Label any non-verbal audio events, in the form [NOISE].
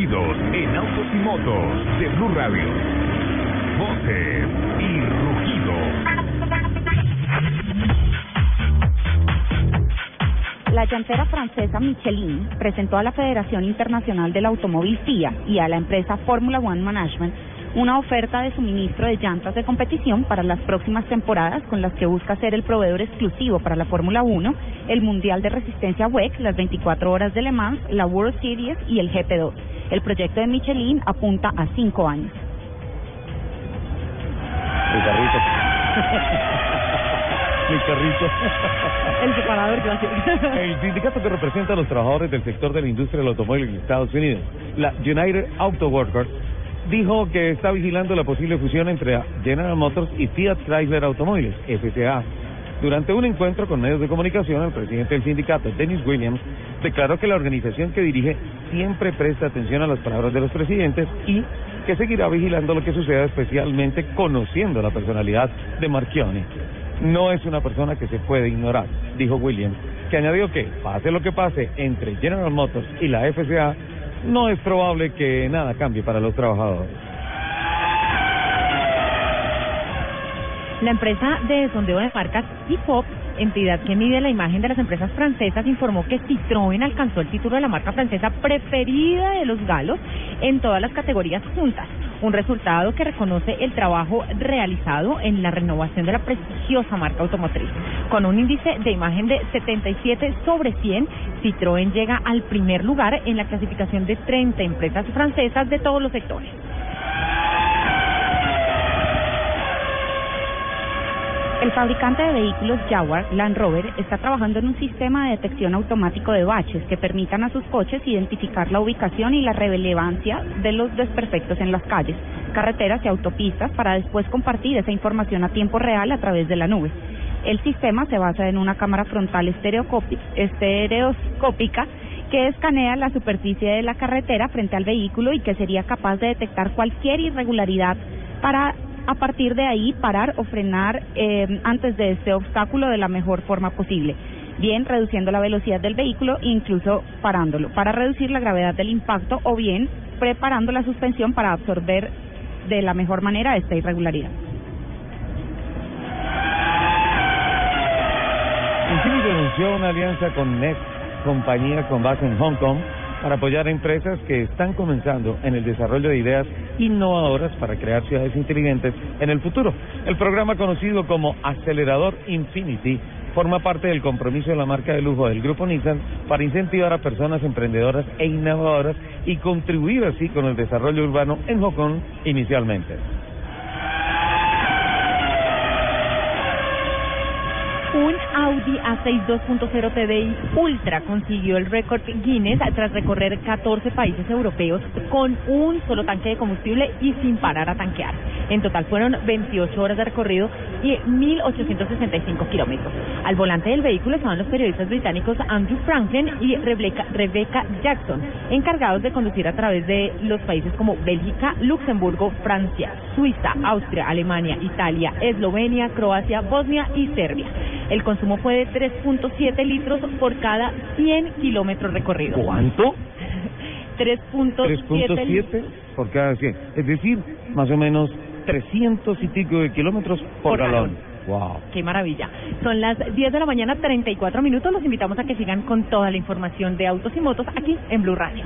en autos y motos de Blue Radio. Voces y rugidos. La llantera francesa Michelin presentó a la Federación Internacional del Automóvil FIA y a la empresa Formula One Management una oferta de suministro de llantas de competición para las próximas temporadas con las que busca ser el proveedor exclusivo para la Fórmula 1, el Mundial de Resistencia WEC, las 24 horas de Le Mans, la World Series y el GP2. El proyecto de Michelin apunta a cinco años. Mi carrito. [LAUGHS] Mi carrito. El separador que [LAUGHS] El sindicato que representa a los trabajadores del sector de la industria del automóvil en Estados Unidos, la United Auto Workers, dijo que está vigilando la posible fusión entre General Motors y Fiat Chrysler Automóviles, FCA. Durante un encuentro con medios de comunicación, el presidente del sindicato, Dennis Williams, declaró que la organización que dirige siempre presta atención a las palabras de los presidentes y que seguirá vigilando lo que suceda, especialmente conociendo la personalidad de Marchioni. No es una persona que se puede ignorar, dijo Williams, que añadió que, pase lo que pase entre General Motors y la FCA, no es probable que nada cambie para los trabajadores. La empresa de sondeo de marcas Hipop, entidad que mide la imagen de las empresas francesas, informó que Citroën alcanzó el título de la marca francesa preferida de los galos en todas las categorías juntas un resultado que reconoce el trabajo realizado en la renovación de la prestigiosa marca automotriz. Con un índice de imagen de 77 sobre 100, Citroën llega al primer lugar en la clasificación de 30 empresas francesas de todos los sectores. El fabricante de vehículos Jaguar Land Rover está trabajando en un sistema de detección automático de baches que permitan a sus coches identificar la ubicación y la relevancia de los desperfectos en las calles, carreteras y autopistas para después compartir esa información a tiempo real a través de la nube. El sistema se basa en una cámara frontal estereoscópica que escanea la superficie de la carretera frente al vehículo y que sería capaz de detectar cualquier irregularidad para a partir de ahí parar o frenar eh, antes de este obstáculo de la mejor forma posible. Bien reduciendo la velocidad del vehículo, incluso parándolo, para reducir la gravedad del impacto o bien preparando la suspensión para absorber de la mejor manera esta irregularidad. Infinity anunció una alianza con Next, compañía con base en Hong Kong, para apoyar a empresas que están comenzando en el desarrollo de ideas innovadoras para crear ciudades inteligentes en el futuro. El programa conocido como Acelerador Infinity forma parte del compromiso de la marca de lujo del grupo Nissan para incentivar a personas emprendedoras e innovadoras y contribuir así con el desarrollo urbano en Hong Kong inicialmente. Un Audi A6 2.0 TDI Ultra consiguió el récord Guinness tras recorrer 14 países europeos con un solo tanque de combustible y sin parar a tanquear. En total fueron 28 horas de recorrido y 1.865 kilómetros. Al volante del vehículo estaban los periodistas británicos Andrew Franklin y Rebecca, Rebecca Jackson, encargados de conducir a través de los países como Bélgica, Luxemburgo, Francia, Suiza, Austria, Alemania, Italia, Eslovenia, Croacia, Bosnia y Serbia. El consumo fue de 3.7 litros por cada 100 kilómetros recorridos. ¿Cuánto? [LAUGHS] 3.7 por cada 100. Es decir, más o menos 300 y pico de kilómetros por, galón. Wow. Qué maravilla. Son las 10 de la mañana, 34 minutos. Los invitamos a que sigan con toda la información de autos y motos aquí en Blue Radio.